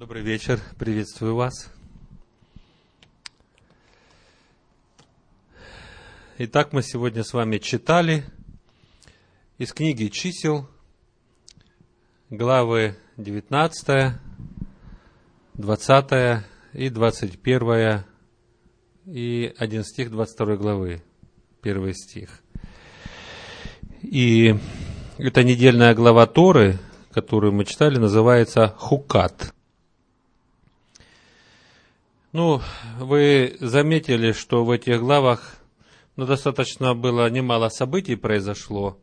Добрый вечер, приветствую вас. Итак, мы сегодня с вами читали из книги чисел, главы 19, 20 и 21 и один стих 22 главы, первый стих. И эта недельная глава Торы, которую мы читали, называется Хукат. Ну, вы заметили, что в этих главах ну, достаточно было немало событий произошло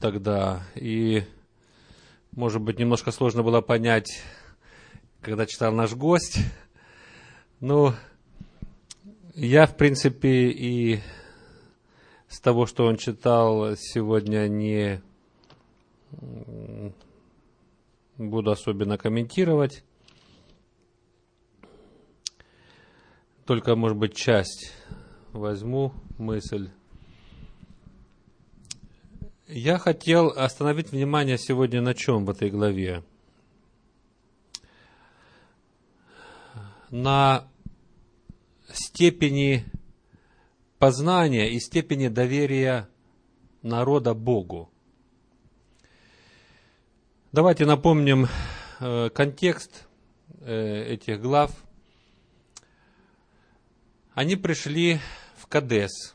тогда, и, может быть, немножко сложно было понять, когда читал наш гость. Ну, я, в принципе, и с того, что он читал, сегодня не буду особенно комментировать. Только, может быть, часть возьму мысль. Я хотел остановить внимание сегодня на чем в этой главе? На степени познания и степени доверия народа Богу. Давайте напомним э, контекст э, этих глав. Они пришли в Кадес.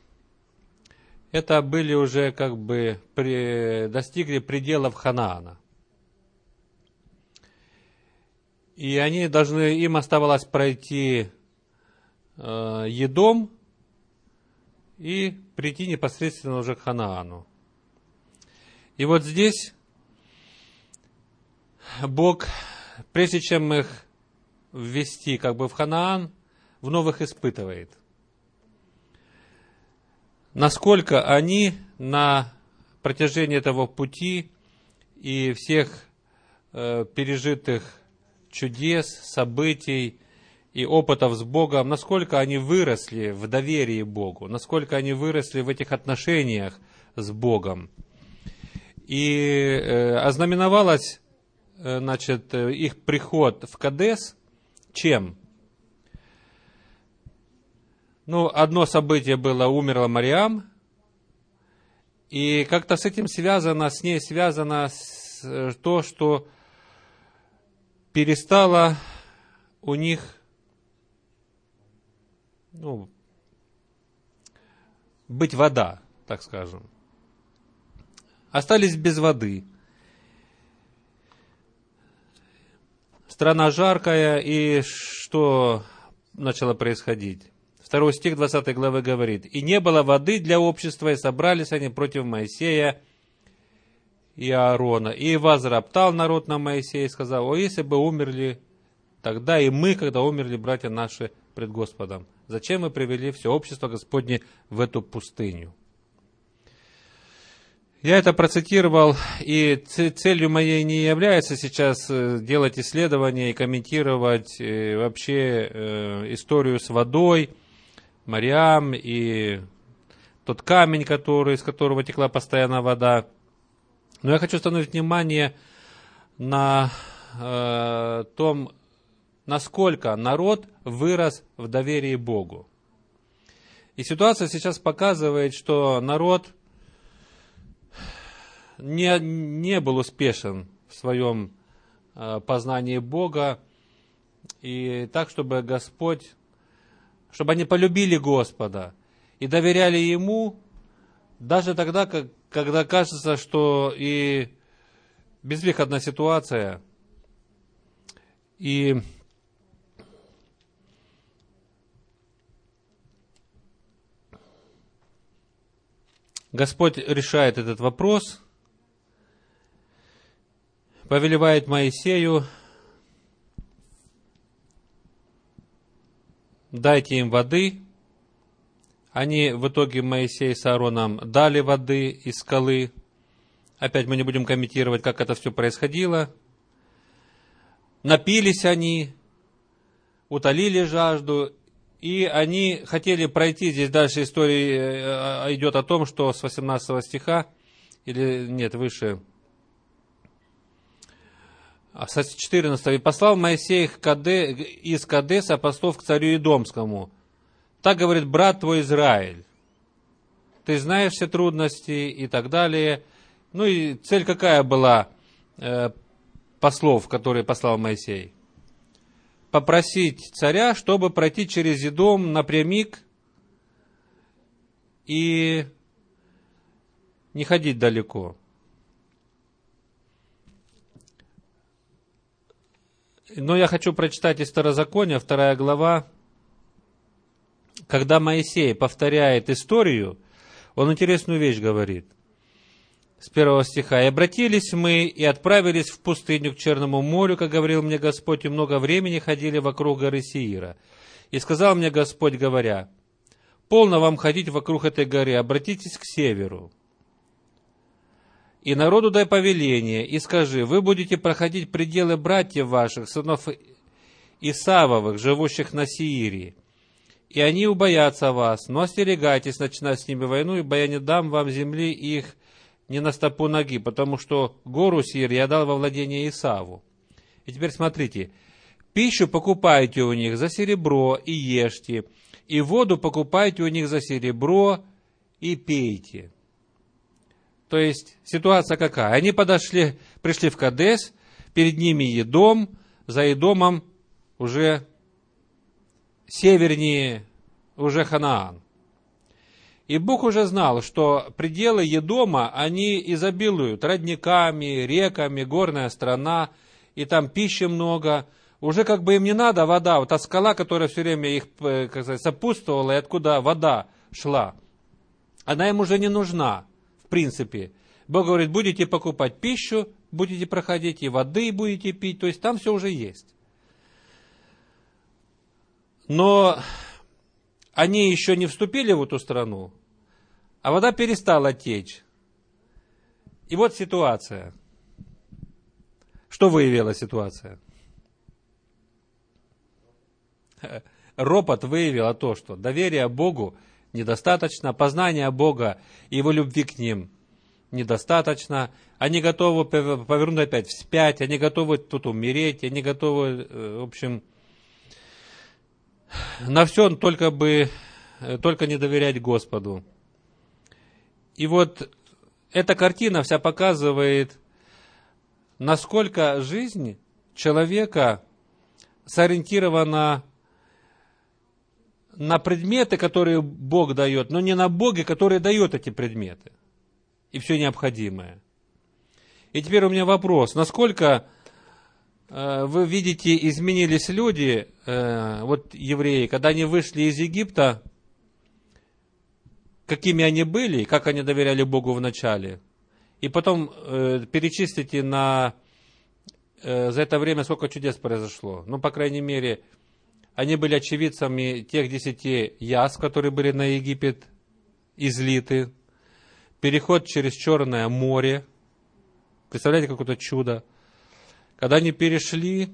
Это были уже как бы при, достигли пределов Ханаана. И они должны, им оставалось пройти э, Едом, и прийти непосредственно уже к Ханаану. И вот здесь Бог, прежде чем их ввести как бы в Ханаан, вновь их испытывает. Насколько они на протяжении этого пути и всех э, пережитых чудес, событий, и опытов с Богом, насколько они выросли в доверии Богу, насколько они выросли в этих отношениях с Богом. И э, ознаменовалось, э, значит, их приход в Кадес чем? Ну, одно событие было, умерла Мариам, и как-то с этим связано, с ней связано э, то, что перестало у них ну, быть вода, так скажем. Остались без воды. Страна жаркая, и что начало происходить? Второй стих 20 главы говорит, «И не было воды для общества, и собрались они против Моисея и Аарона. И возроптал народ на Моисея и сказал, о, если бы умерли тогда и мы, когда умерли братья наши пред Господом. Зачем мы привели все общество Господне в эту пустыню? Я это процитировал, и целью моей не является сейчас э, делать исследования и комментировать э, вообще э, историю с водой, Мариам и тот камень, который, из которого текла постоянно вода. Но я хочу остановить внимание на э, том насколько народ вырос в доверии Богу. И ситуация сейчас показывает, что народ не, не был успешен в своем э, познании Бога, и так, чтобы Господь, чтобы они полюбили Господа и доверяли Ему, даже тогда, как, когда кажется, что и безвыходная ситуация, и Господь решает этот вопрос, повелевает Моисею, дайте им воды. Они в итоге Моисей с Аароном дали воды из скалы. Опять мы не будем комментировать, как это все происходило. Напились они, утолили жажду и они хотели пройти, здесь дальше история э, идет о том, что с 18 стиха, или нет, выше, 14 «И послал Моисей из Кадеса послов к царю Идомскому. Так говорит брат твой Израиль. Ты знаешь все трудности и так далее. Ну и цель какая была э, послов, которые послал Моисей? Попросить царя, чтобы пройти через Идом напрямик и не ходить далеко. Но я хочу прочитать из Второзакония, вторая глава. Когда Моисей повторяет историю, он интересную вещь говорит. С первого стиха. «И обратились мы, и отправились в пустыню к Черному морю, как говорил мне Господь, и много времени ходили вокруг горы Сиира. И сказал мне Господь, говоря, полно вам ходить вокруг этой горы, обратитесь к северу. И народу дай повеление, и скажи, вы будете проходить пределы братьев ваших, сынов Исавовых, живущих на Сиире. И они убоятся вас, но остерегайтесь начинать с ними войну, ибо я не дам вам земли их не на стопу ноги, потому что гору Сир я дал во владение Исаву. И теперь смотрите, пищу покупайте у них за серебро и ешьте, и воду покупайте у них за серебро и пейте. То есть ситуация какая? Они подошли, пришли в Кадес, перед ними Едом, за Едомом уже севернее, уже Ханаан. И Бог уже знал, что пределы Едома, они изобилуют родниками, реками, горная страна, и там пищи много. Уже как бы им не надо вода, вот та скала, которая все время их э, как сказать, сопутствовала, и откуда вода шла, она им уже не нужна принципе. Бог говорит, будете покупать пищу, будете проходить, и воды будете пить, то есть там все уже есть. Но они еще не вступили в эту страну, а вода перестала течь. И вот ситуация. Что выявила ситуация? Ропот выявила то, что доверие Богу – недостаточно, познания Бога и Его любви к ним недостаточно, они готовы повернуть опять вспять, они готовы тут умереть, они готовы, э, в общем, на все только бы, э, только не доверять Господу. И вот эта картина вся показывает, насколько жизнь человека сориентирована на предметы, которые Бог дает, но не на Боге, который дает эти предметы и все необходимое. И теперь у меня вопрос, насколько э, вы видите, изменились люди, э, вот евреи, когда они вышли из Египта, какими они были, как они доверяли Богу в начале, и потом э, перечислите на за это время сколько чудес произошло. Ну, по крайней мере, они были очевидцами тех десяти яс, которые были на Египет излиты. Переход через Черное море. Представляете, какое-то чудо. Когда они перешли,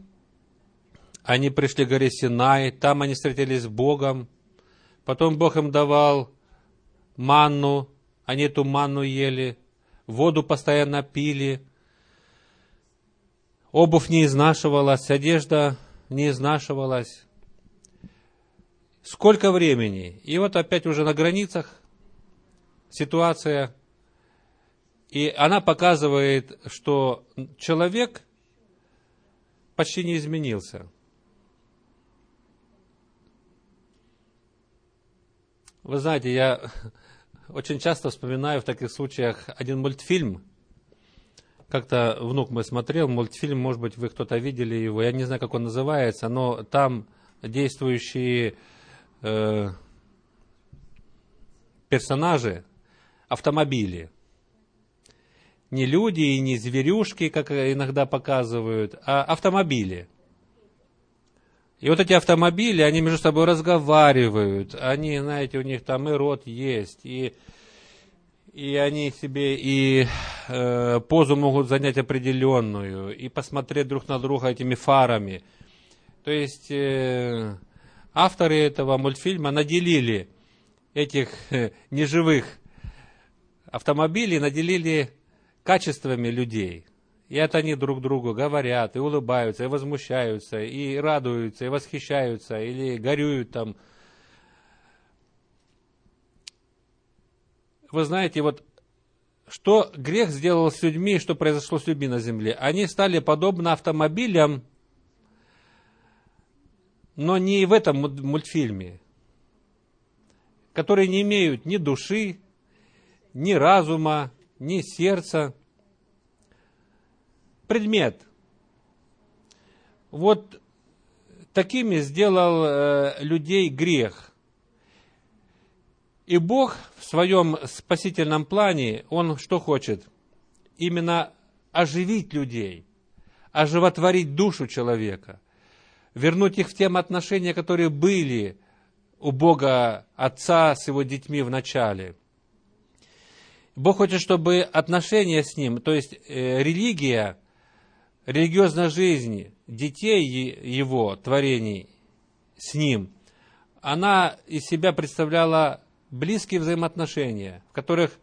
они пришли к горе Синай, там они встретились с Богом. Потом Бог им давал манну, они эту манну ели, воду постоянно пили, обувь не изнашивалась, одежда не изнашивалась сколько времени. И вот опять уже на границах ситуация, и она показывает, что человек почти не изменился. Вы знаете, я очень часто вспоминаю в таких случаях один мультфильм. Как-то внук мой смотрел мультфильм, может быть, вы кто-то видели его, я не знаю, как он называется, но там действующие э, персонажи автомобили. Не люди и не зверюшки, как иногда показывают, а автомобили. И вот эти автомобили, они между собой разговаривают, они, знаете, у них там и рот есть, и, и они себе и э, позу могут занять определенную, и посмотреть друг на друга этими фарами. То есть э, авторы этого мультфильма наделили этих э, неживых автомобилей, наделили качествами людей. И это они друг другу говорят, и улыбаются, и возмущаются, и радуются, и восхищаются, или горюют там. Вы знаете, вот что грех сделал с людьми, что произошло с людьми на земле? Они стали подобны автомобилям, но не в этом мультфильме, которые не имеют ни души, ни разума, ни сердца. Предмет. Вот такими сделал э, людей грех. И Бог в своем спасительном плане, Он что хочет? Именно оживить людей, оживотворить душу человека, вернуть их в те отношения, которые были у Бога Отца с Его детьми в начале. Бог хочет, чтобы отношения с Ним, то есть э, религия, религиозная жизнь детей Его, творений с Ним, она из себя представляла близкие взаимоотношения, в которых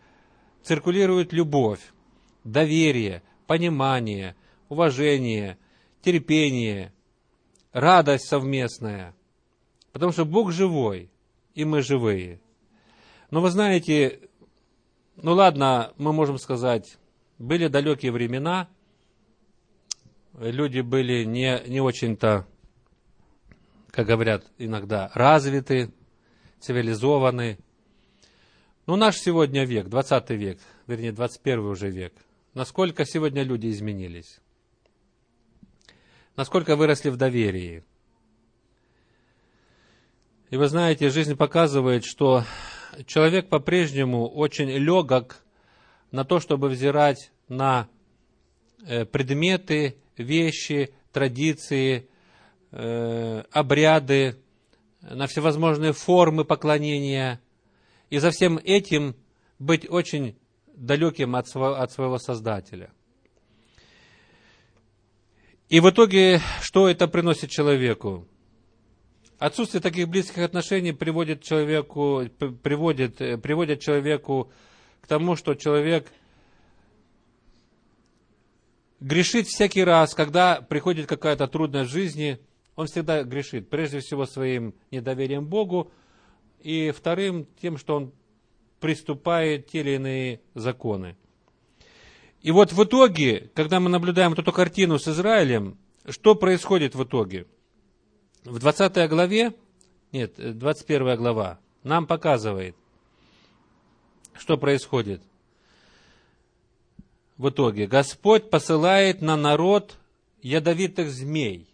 циркулирует любовь, доверие, понимание, уважение, терпение, радость совместная. Потому что Бог живой, и мы живые. Но вы знаете, ну ладно, мы можем сказать, были далекие времена, люди были не, не очень-то, как говорят иногда, развиты, цивилизованы. Ну, наш сегодня век, 20 век, вернее, 21 уже век. Насколько сегодня люди изменились? Насколько выросли в доверии? И вы знаете, жизнь показывает, что человек по-прежнему очень легок на то, чтобы взирать на э, предметы, вещи, традиции, э, обряды, на всевозможные формы поклонения – и за всем этим быть очень далеким от своего, от своего Создателя. И в итоге, что это приносит человеку? Отсутствие таких близких отношений приводит человеку, приводит, приводит человеку к тому, что человек грешит всякий раз, когда приходит какая-то трудность в жизни, он всегда грешит, прежде всего своим недоверием Богу, и вторым тем, что он приступает те или иные законы. И вот в итоге, когда мы наблюдаем вот эту картину с Израилем, что происходит в итоге? В 20 главе, нет, 21 глава, нам показывает, что происходит в итоге. Господь посылает на народ ядовитых змей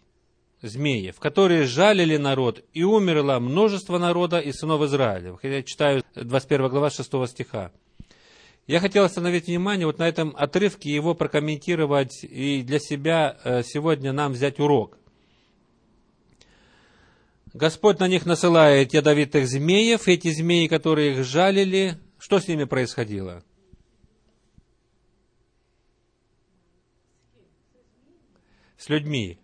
змеев, которые жалили народ, и умерло множество народа и сынов Израиля. Я читаю 21 глава 6 стиха. Я хотел остановить внимание вот на этом отрывке, его прокомментировать и для себя э, сегодня нам взять урок. Господь на них насылает ядовитых змеев, эти змеи, которые их жалили, что с ними происходило? С людьми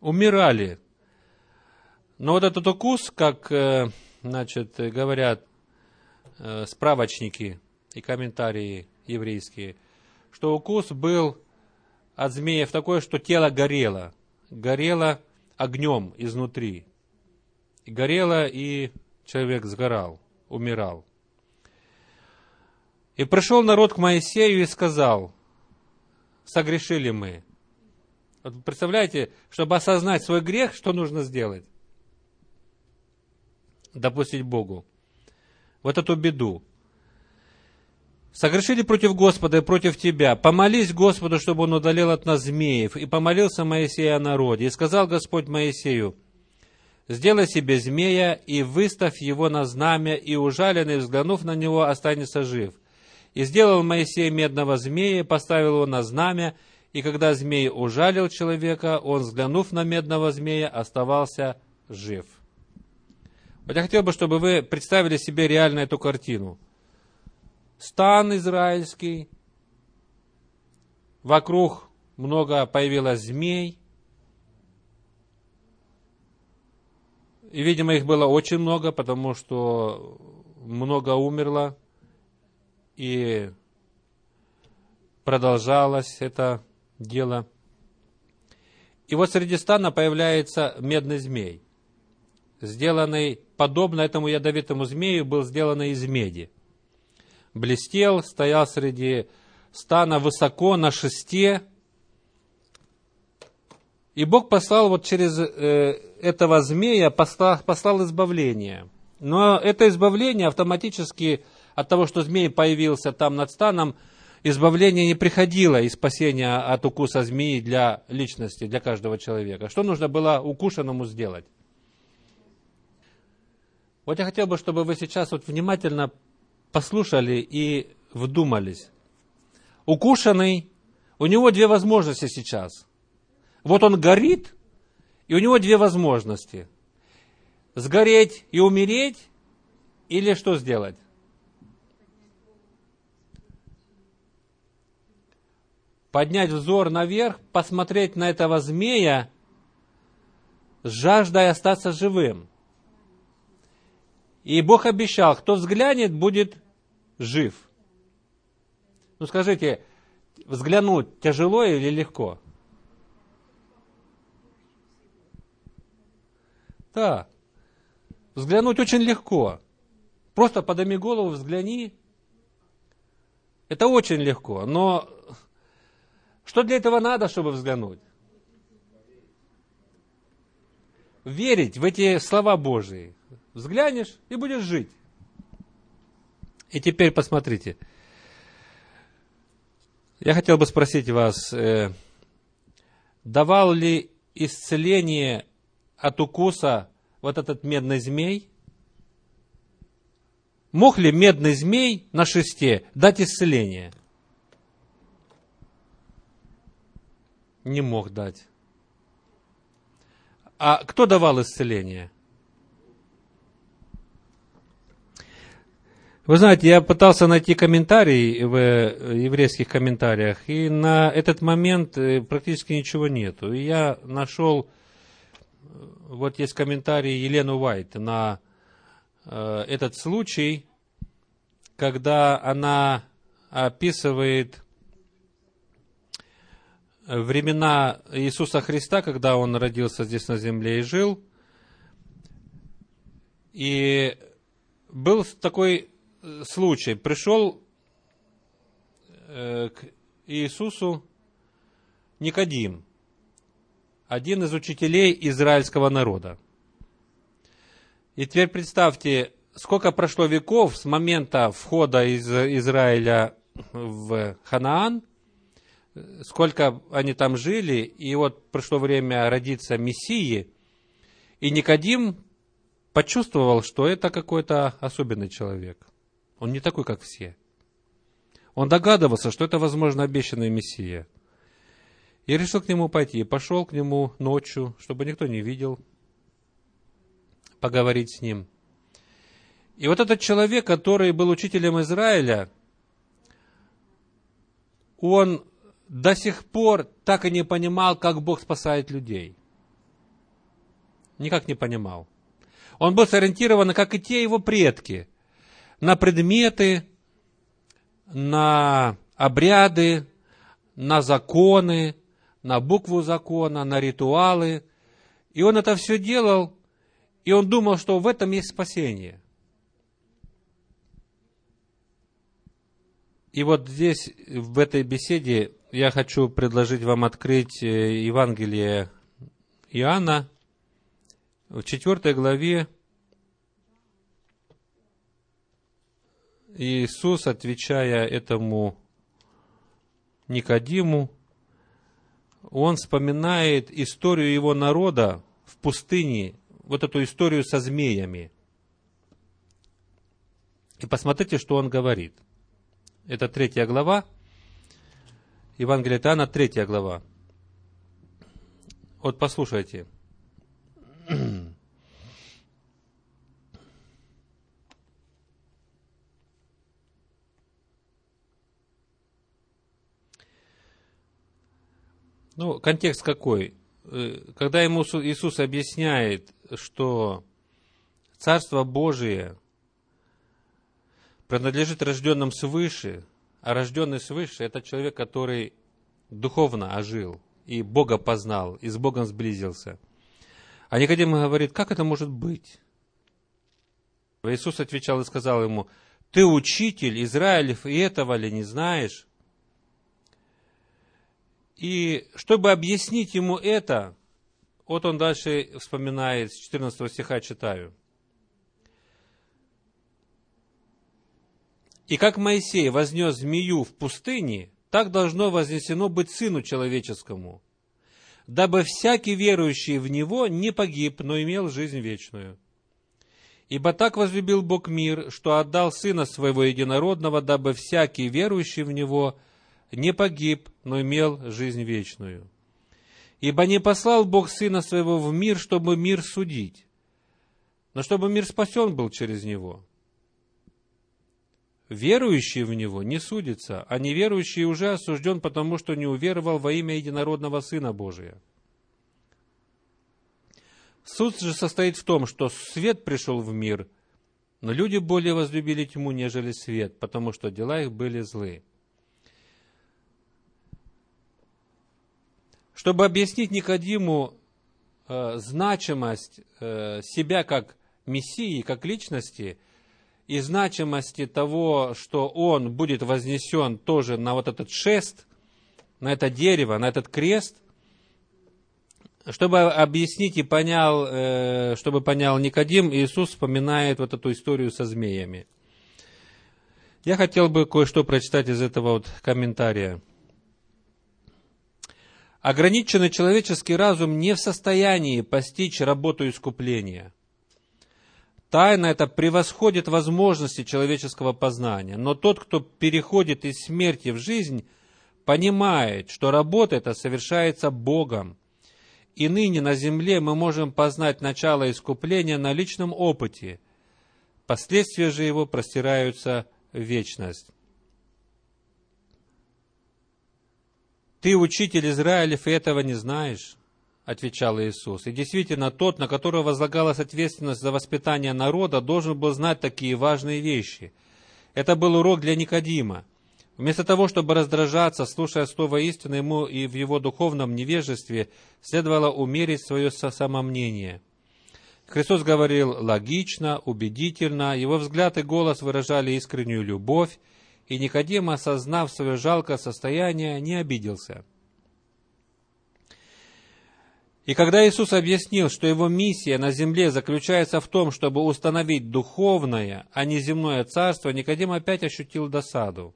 умирали. Но вот этот укус, как э, значит, говорят э, справочники и комментарии еврейские, что укус был от змеев такой, что тело горело, горело огнем изнутри. Горело, и человек сгорал, умирал. И пришел народ к Моисею и сказал, согрешили мы, вот представляете, чтобы осознать свой грех, что нужно сделать? Допустить Богу. Вот эту беду. Согрешили против Господа и против тебя. Помолись Господу, чтобы Он удалил от нас змеев. И помолился Моисей о народе. И сказал Господь Моисею, сделай себе змея и выставь его на знамя, и ужаленный, взглянув на него, останется жив. И сделал Моисей медного змея, поставил его на знамя, и когда змей ужалил человека, он, взглянув на медного змея, оставался жив. Вот я хотел бы, чтобы вы представили себе реально эту картину. Стан израильский, вокруг много появилось змей, и, видимо, их было очень много, потому что много умерло, и продолжалось это дело. И вот среди стана появляется медный змей, сделанный, подобно этому ядовитому змею, был сделан из меди. Блестел, стоял среди стана высоко на шесте, и Бог послал вот через э, этого змея, послал, послал избавление. Но это избавление автоматически от того, что змей появился там над станом, избавление не приходило и спасение от укуса змеи для личности, для каждого человека. Что нужно было укушенному сделать? Вот я хотел бы, чтобы вы сейчас вот внимательно послушали и вдумались. Укушенный, у него две возможности сейчас. Вот он горит, и у него две возможности. Сгореть и умереть, или что сделать? поднять взор наверх, посмотреть на этого змея, с жаждой остаться живым. И Бог обещал, кто взглянет, будет жив. Ну скажите, взглянуть тяжело или легко? Да, взглянуть очень легко. Просто подними голову, взгляни. Это очень легко, но что для этого надо, чтобы взглянуть? Верить в эти слова Божии. Взглянешь и будешь жить. И теперь посмотрите. Я хотел бы спросить вас, э, давал ли исцеление от укуса вот этот медный змей? Мог ли медный змей на шесте дать исцеление? – не мог дать. А кто давал исцеление? Вы знаете, я пытался найти комментарий в еврейских комментариях, и на этот момент э, практически ничего нету. И я нашел, вот есть комментарий Елены Уайт на э, этот случай, когда она описывает времена Иисуса Христа, когда Он родился здесь на земле и жил. И был такой э, случай. Пришел э, к Иисусу Никодим, один из учителей израильского народа. И теперь представьте, сколько прошло веков с момента входа из Израиля в Ханаан – сколько они там жили, и вот пришло время родиться Мессии, и Никодим почувствовал, что это какой-то особенный человек. Он не такой, как все. Он догадывался, что это, возможно, обещанный Мессия. И решил к нему пойти. Пошел к нему ночью, чтобы никто не видел, поговорить с ним. И вот этот человек, который был учителем Израиля, он до сих пор так и не понимал, как Бог спасает людей. Никак не понимал. Он был сориентирован, как и те его предки, на предметы, на обряды, на законы, на букву закона, на ритуалы. И он это все делал, и он думал, что в этом есть спасение. И вот здесь, в этой беседе, я хочу предложить вам открыть э, Евангелие Иоанна в четвертой главе. Иисус, отвечая этому Никодиму, он вспоминает историю его народа в пустыне, вот эту историю со змеями. И посмотрите, что он говорит. Это третья глава, Евангелие Иоанна, третья глава. Вот послушайте. Ну, контекст какой? Э, когда ему Иисус объясняет, что Царство Божие принадлежит рожденным свыше, А рожденный свыше – это человек, который духовно ожил, и Бога познал, и с Богом сблизился. А Никодим говорит, как это может быть? Иисус отвечал и сказал ему, ты учитель Израилев, и этого ли не знаешь? И чтобы объяснить ему это, вот он дальше вспоминает, с 14 стиха читаю. И как Моисей вознес змею в пустыне, так должно вознесено быть Сыну Человеческому, дабы всякий верующий в Него не погиб, но имел жизнь вечную. Ибо так возлюбил Бог мир, что отдал Сына Своего Единородного, дабы всякий верующий в Него не погиб, но имел жизнь вечную. Ибо не послал Бог Сына Своего в мир, чтобы мир судить, но чтобы мир спасен был через Него верующий в Него не судится, а неверующий уже осужден, потому что не уверовал во имя единородного Сына Божия. Суд же состоит в том, что свет пришел в мир, но люди более возлюбили тьму, нежели свет, потому что дела их были злы. Чтобы объяснить Никодиму э, значимость э, себя как Мессии, как личности – и значимости того, что он будет вознесен тоже на вот этот шест, на это дерево, на этот крест, чтобы объяснить и понял, э, чтобы понял Никодим, Иисус вспоминает вот эту историю со змеями. Я хотел бы кое-что прочитать из этого вот комментария. Ограниченный человеческий разум не в состоянии постичь работу искупления – Тайна это превосходит возможности человеческого познания. Но тот, кто переходит из смерти в жизнь, понимает, что работа эта совершается Богом. И ныне на земле мы можем познать начало искупления на личном опыте. Последствия же его простираются в вечность. Ты, учитель Израилев, и этого не знаешь отвечал Иисус. И действительно, тот, на которого возлагалась ответственность за воспитание народа, должен был знать такие важные вещи. Это был урок для Никодима. Вместо того, чтобы раздражаться, слушая слово истины, ему и в его духовном невежестве следовало умерить свое самомнение. Христос говорил логично, убедительно, его взгляд и голос выражали искреннюю любовь, и Никодим, осознав свое жалкое состояние, не обиделся – и когда Иисус объяснил, что его миссия на земле заключается в том, чтобы установить духовное, а не земное царство, Никодим опять ощутил досаду.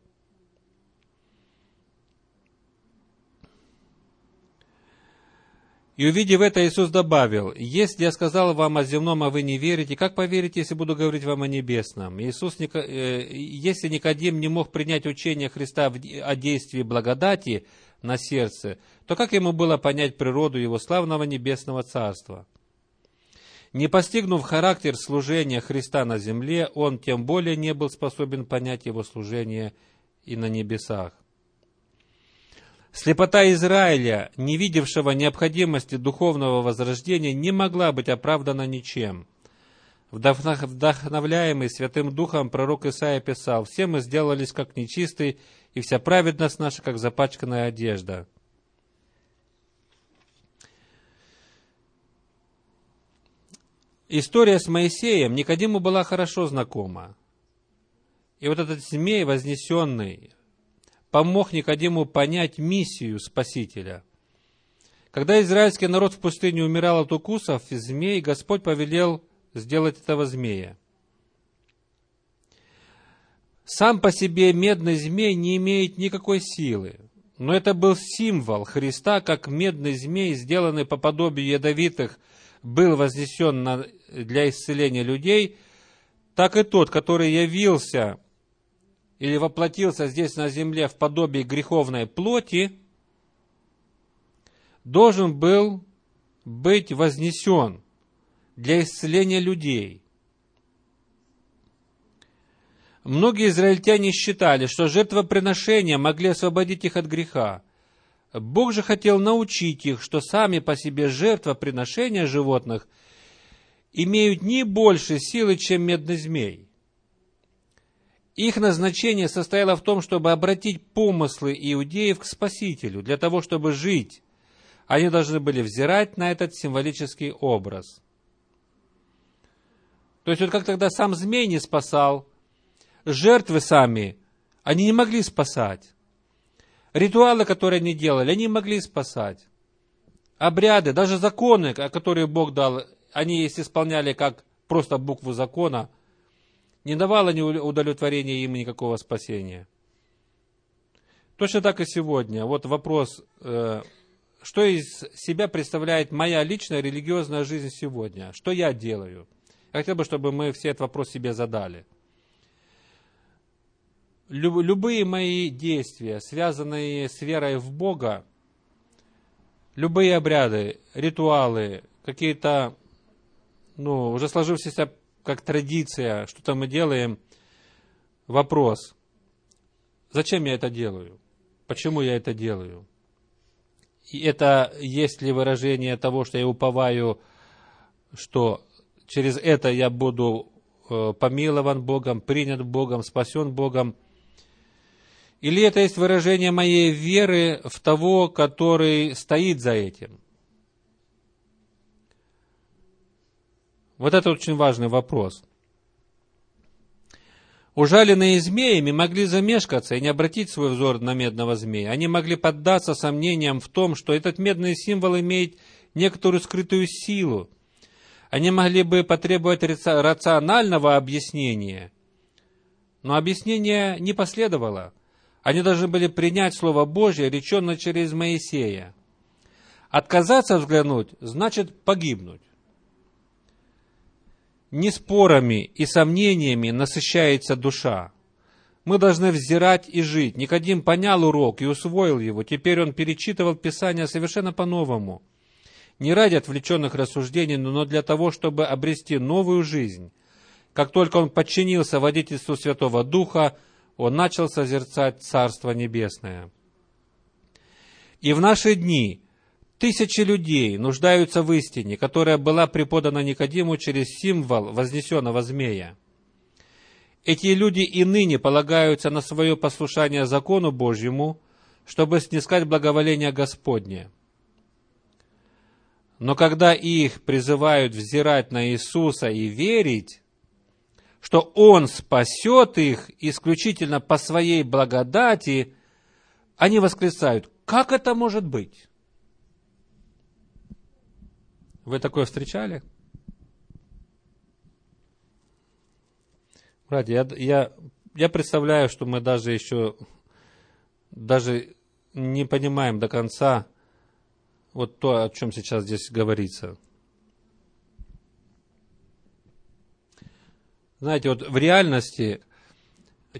И увидев это, Иисус добавил, «Если я сказал вам о земном, а вы не верите, как поверите, если буду говорить вам о небесном?» Иисус, э, если Никодим не мог принять учение Христа о действии благодати на сердце, то как ему было понять природу его славного небесного царства? Не постигнув характер служения Христа на земле, он тем более не был способен понять его служение и на небесах. Слепота Израиля, не видевшего необходимости духовного возрождения, не могла быть оправдана ничем. Вдохновляемый Святым Духом пророк Исаия писал, «Все мы сделались как нечистые, и вся праведность наша, как запачканная одежда». История с Моисеем Никодиму была хорошо знакома. И вот этот змей вознесенный помог Никодиму понять миссию Спасителя. Когда израильский народ в пустыне умирал от укусов змей, Господь повелел сделать этого змея. Сам по себе медный змей не имеет никакой силы, но это был символ Христа, как медный змей, сделанный по подобию ядовитых был вознесен на, для исцеления людей, так и тот, который явился или воплотился здесь на земле в подобии греховной плоти, должен был быть вознесен для исцеления людей. Многие израильтяне считали, что жертвоприношения могли освободить их от греха. Бог же хотел научить их, что сами по себе жертвоприношения животных имеют не больше силы, чем медный змей. Их назначение состояло в том, чтобы обратить помыслы иудеев к Спасителю, для того, чтобы жить. Они должны были взирать на этот символический образ. То есть вот как тогда сам змей не спасал, жертвы сами, они не могли спасать. Ритуалы, которые они делали, они могли спасать. Обряды, даже законы, которые Бог дал, они если исполняли как просто букву закона, не давало ни удовлетворения им никакого спасения. Точно так и сегодня. Вот вопрос, э, что из себя представляет моя личная религиозная жизнь сегодня? Что я делаю? Я хотел бы, чтобы мы все этот вопрос себе задали. Любые мои действия, связанные с верой в Бога, любые обряды, ритуалы, какие-то, ну, уже сложившиеся как традиция, что-то мы делаем, вопрос, зачем я это делаю? Почему я это делаю? И это есть ли выражение того, что я уповаю, что через это я буду э, помилован Богом, принят Богом, спасен Богом – или это есть выражение моей веры в того, который стоит за этим? Вот это очень важный вопрос. Ужаленные змеями могли замешкаться и не обратить свой взор на медного змея. Они могли поддаться сомнениям в том, что этот медный символ имеет некоторую скрытую силу. Они могли бы потребовать рационального объяснения, но объяснение не последовало. Они должны были принять Слово Божье, реченное через Моисея. Отказаться взглянуть значит погибнуть. Не спорами и сомнениями насыщается душа. Мы должны взирать и жить. Никодим понял урок и усвоил его. Теперь он перечитывал Писание совершенно по-новому. Не ради отвлеченных рассуждений, но для того, чтобы обрести новую жизнь. Как только он подчинился водительству Святого Духа, он начал созерцать Царство Небесное. И в наши дни тысячи людей нуждаются в истине, которая была преподана Никодиму через символ вознесенного змея. Эти люди и ныне полагаются на свое послушание закону Божьему, чтобы снискать благоволение Господне. Но когда их призывают взирать на Иисуса и верить, что Он спасет их исключительно по своей благодати, они восклицают, как это может быть? Вы такое встречали? Братья, я, я, я представляю, что мы даже еще даже не понимаем до конца вот то, о чем сейчас здесь говорится. Знаете, вот в реальности,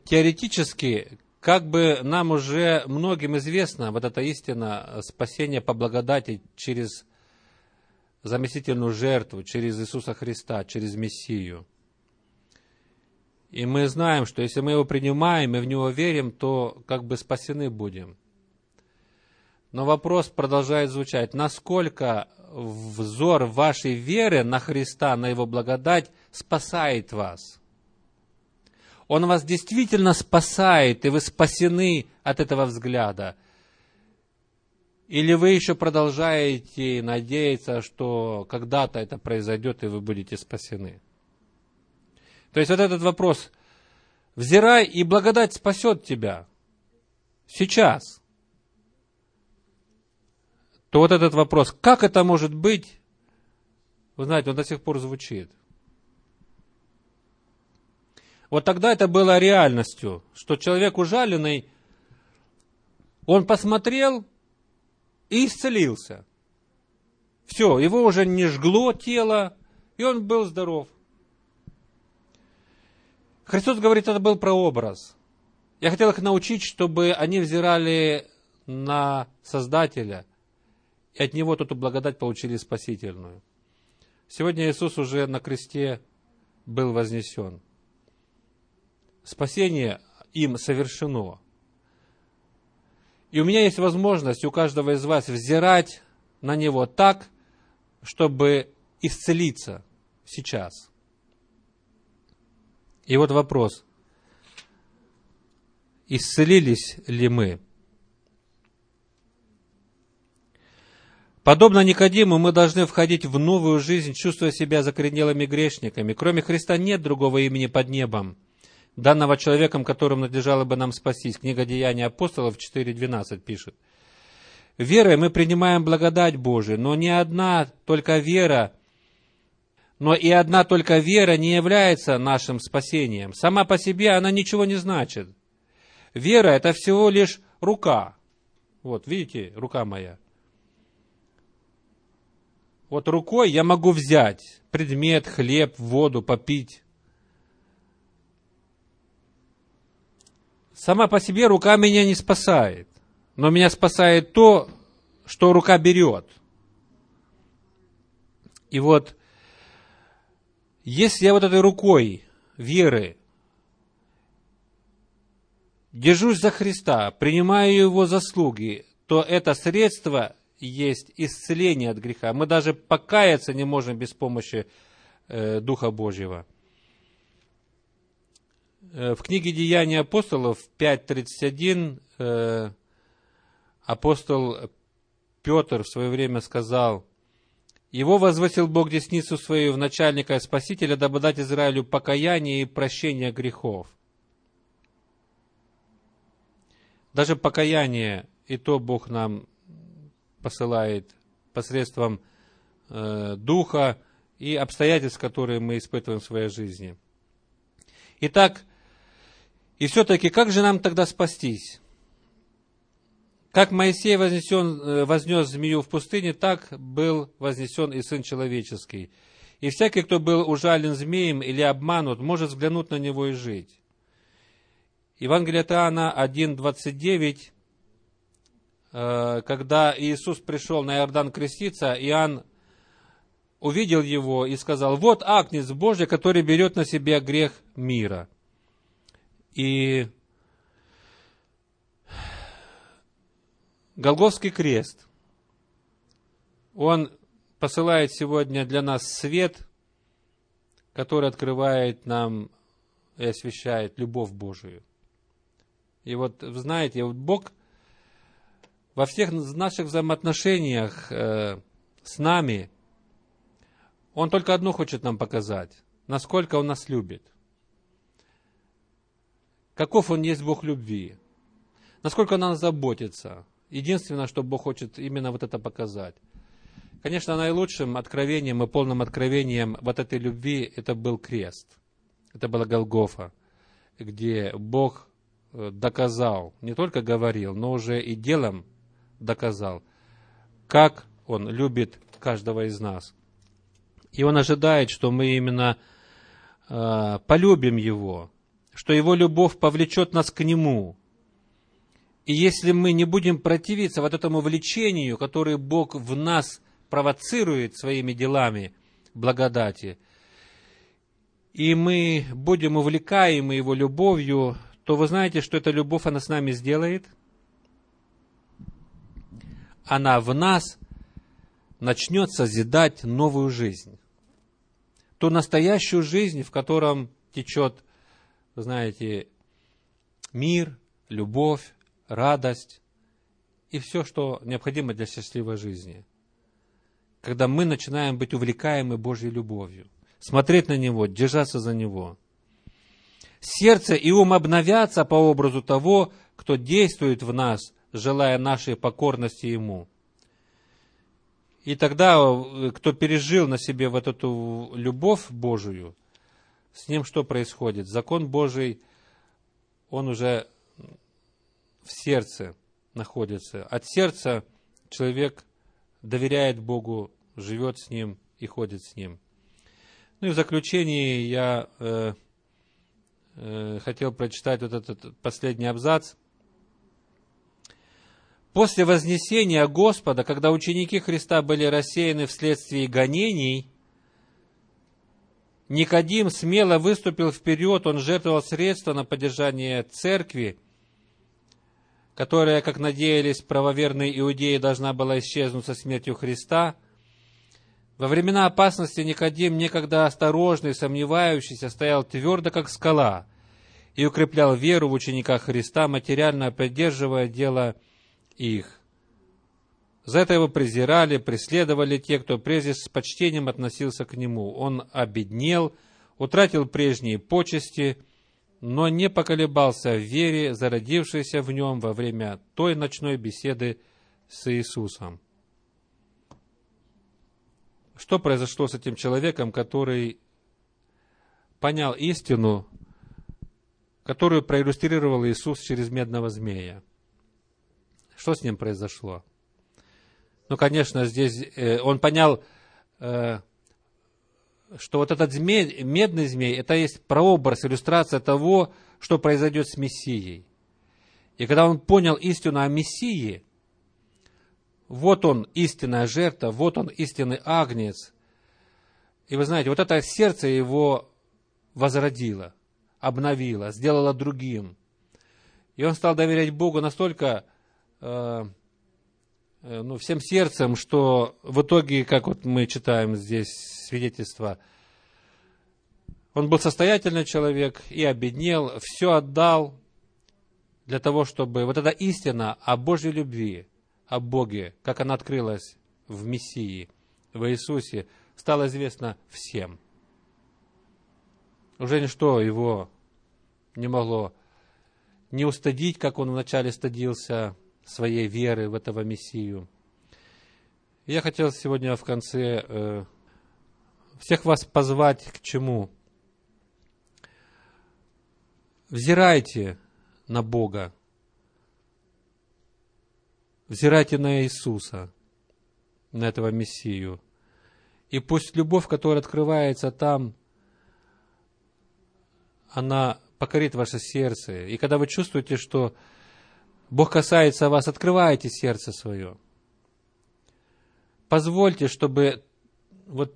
теоретически, как бы нам уже многим известна вот эта истина спасения по благодати через заместительную жертву, через Иисуса Христа, через Мессию. И мы знаем, что если мы его принимаем и в него верим, то как бы спасены будем. Но вопрос продолжает звучать, насколько взор вашей веры на Христа, на Его благодать спасает вас. Он вас действительно спасает, и вы спасены от этого взгляда. Или вы еще продолжаете надеяться, что когда-то это произойдет, и вы будете спасены. То есть вот этот вопрос, взирай, и благодать спасет тебя. Сейчас то вот этот вопрос, как это может быть, вы знаете, он до сих пор звучит. Вот тогда это было реальностью, что человек ужаленный, он посмотрел и исцелился. Все, его уже не жгло тело, и он был здоров. Христос говорит, это был прообраз. Я хотел их научить, чтобы они взирали на Создателя – и от Него эту благодать получили спасительную. Сегодня Иисус уже на кресте был вознесен. Спасение им совершено. И у меня есть возможность у каждого из вас взирать на Него так, чтобы исцелиться сейчас. И вот вопрос. исцелились ли мы. Подобно Никодиму, мы должны входить в новую жизнь, чувствуя себя закоренелыми грешниками. Кроме Христа нет другого имени под небом, данного человеком, которым надлежало бы нам спастись. Книга Деяний апостолов 4.12 пишет. Верой мы принимаем благодать Божию, но не одна только вера, но и одна только вера не является нашим спасением. Сама по себе она ничего не значит. Вера – это всего лишь рука. Вот, видите, рука моя. Вот рукой я могу взять предмет, хлеб, воду, попить. Сама по себе рука меня не спасает. Но меня спасает то, что рука берет. И вот, если я вот этой рукой веры держусь за Христа, принимаю Его заслуги, то это средство есть исцеление от греха. Мы даже покаяться не можем без помощи э, Духа Божьего. Э, в книге Деяний апостолов 5.31 э, апостол Петр в свое время сказал, «Его возвысил Бог десницу свою в начальника и спасителя, дабы дать Израилю покаяние и прощение грехов». Даже покаяние, и то Бог нам посылает посредством э, духа и обстоятельств, которые мы испытываем в своей жизни. Итак, и все-таки, как же нам тогда спастись? Как Моисей вознесен, э, вознес змею в пустыне, так был вознесен и Сын Человеческий. И всякий, кто был ужален змеем или обманут, может взглянуть на него и жить. Евангелие от Иоанна 1.29 Э, когда Иисус пришел на Иордан креститься, Иоанн увидел его и сказал, вот Агнец Божий, который берет на себя грех мира. И Голговский крест, он посылает сегодня для нас свет, который открывает нам и освещает любовь Божию. И вот, знаете, вот Бог во всех наших взаимоотношениях э, с нами, Он только одно хочет нам показать, насколько Он нас любит. Каков Он есть Бог любви, насколько Он о нас заботится. Единственное, что Бог хочет именно вот это показать. Конечно, наилучшим откровением и полным откровением вот этой любви это был крест. Это была Голгофа, где Бог э, доказал, не только говорил, но уже и делом доказал, как Он любит каждого из нас. И Он ожидает, что мы именно э, полюбим Его, что Его любовь повлечет нас к Нему. И если мы не будем противиться вот этому влечению, которое Бог в нас провоцирует своими делами благодати, и мы будем увлекаемы Его любовью, то вы знаете, что эта любовь она с нами сделает – она в нас начнет созидать новую жизнь. Ту настоящую жизнь, в котором течет, знаете, мир, любовь, радость и все, что необходимо для счастливой жизни. Когда мы начинаем быть увлекаемы Божьей любовью, смотреть на Него, держаться за Него. Сердце и ум обновятся по образу того, кто действует в нас желая нашей покорности Ему. И тогда, э, кто пережил на себе вот эту любовь Божию, с ним что происходит? Закон Божий, он уже в сердце находится. От сердца человек доверяет Богу, живет с Ним и ходит с Ним. Ну и в заключении я э, э, хотел прочитать вот этот последний абзац – После вознесения Господа, когда ученики Христа были рассеяны вследствие гонений, Никодим смело выступил вперед, он жертвовал средства на поддержание церкви, которая, как надеялись правоверные иудеи, должна была исчезнуть со смертью Христа. Во времена опасности Никодим, некогда осторожный, сомневающийся, стоял твердо, как скала, и укреплял веру в учениках Христа, материально поддерживая дело их. За это его презирали, преследовали те, кто прежде с почтением относился к нему. Он обеднел, утратил прежние почести, но не поколебался в вере, зародившейся в нем во время той ночной беседы с Иисусом. Что произошло с этим человеком, который понял истину, которую проиллюстрировал Иисус через медного змея? Что с ним произошло? Ну, конечно, здесь э, он понял, э, что вот этот змей, медный змей, это есть прообраз, иллюстрация того, что произойдет с Мессией. И когда он понял истину о Мессии, вот он истинная жертва, вот он истинный агнец. И вы знаете, вот это сердце его возродило, обновило, сделало другим. И он стал доверять Богу настолько э, ну, всем сердцем, что в итоге, как вот мы читаем здесь свидетельство, он был состоятельный человек и обеднел, все отдал для того, чтобы вот эта истина о Божьей любви – о Боге, как она открылась в Мессии, в Иисусе, стало известно всем. Уже ничто его не могло не устыдить, как он вначале стыдился своей веры в этого Мессию. Я хотел сегодня в конце э, всех вас позвать к чему? Взирайте на Бога, взирайте на Иисуса, на этого Мессию. И пусть любовь, которая открывается там, она покорит ваше сердце. И когда вы чувствуете, что Бог касается вас, открывайте сердце свое. Позвольте, чтобы вот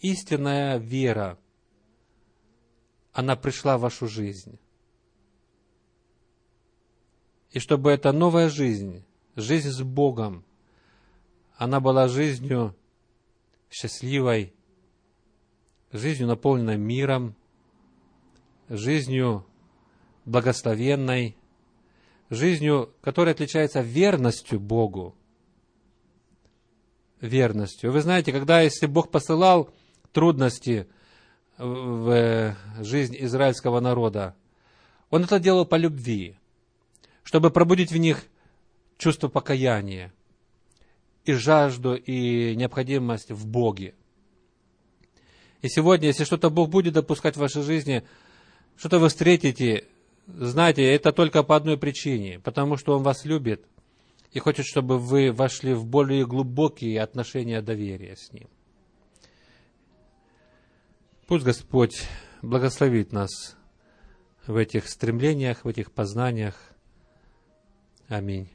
истинная вера, она пришла в вашу жизнь. И чтобы эта новая жизнь жизнь с Богом, она была жизнью счастливой, жизнью наполненной миром, жизнью благословенной, жизнью, которая отличается верностью Богу. Верностью. Вы знаете, когда, если Бог посылал трудности в жизнь израильского народа, Он это делал по любви, чтобы пробудить в них чувство покаяния и жажду и необходимость в Боге. И сегодня, если что-то Бог будет допускать в вашей жизни, что-то вы встретите, знайте, это только по одной причине, потому что Он вас любит и хочет, чтобы вы вошли в более глубокие отношения доверия с Ним. Пусть Господь благословит нас в этих стремлениях, в этих познаниях. Аминь.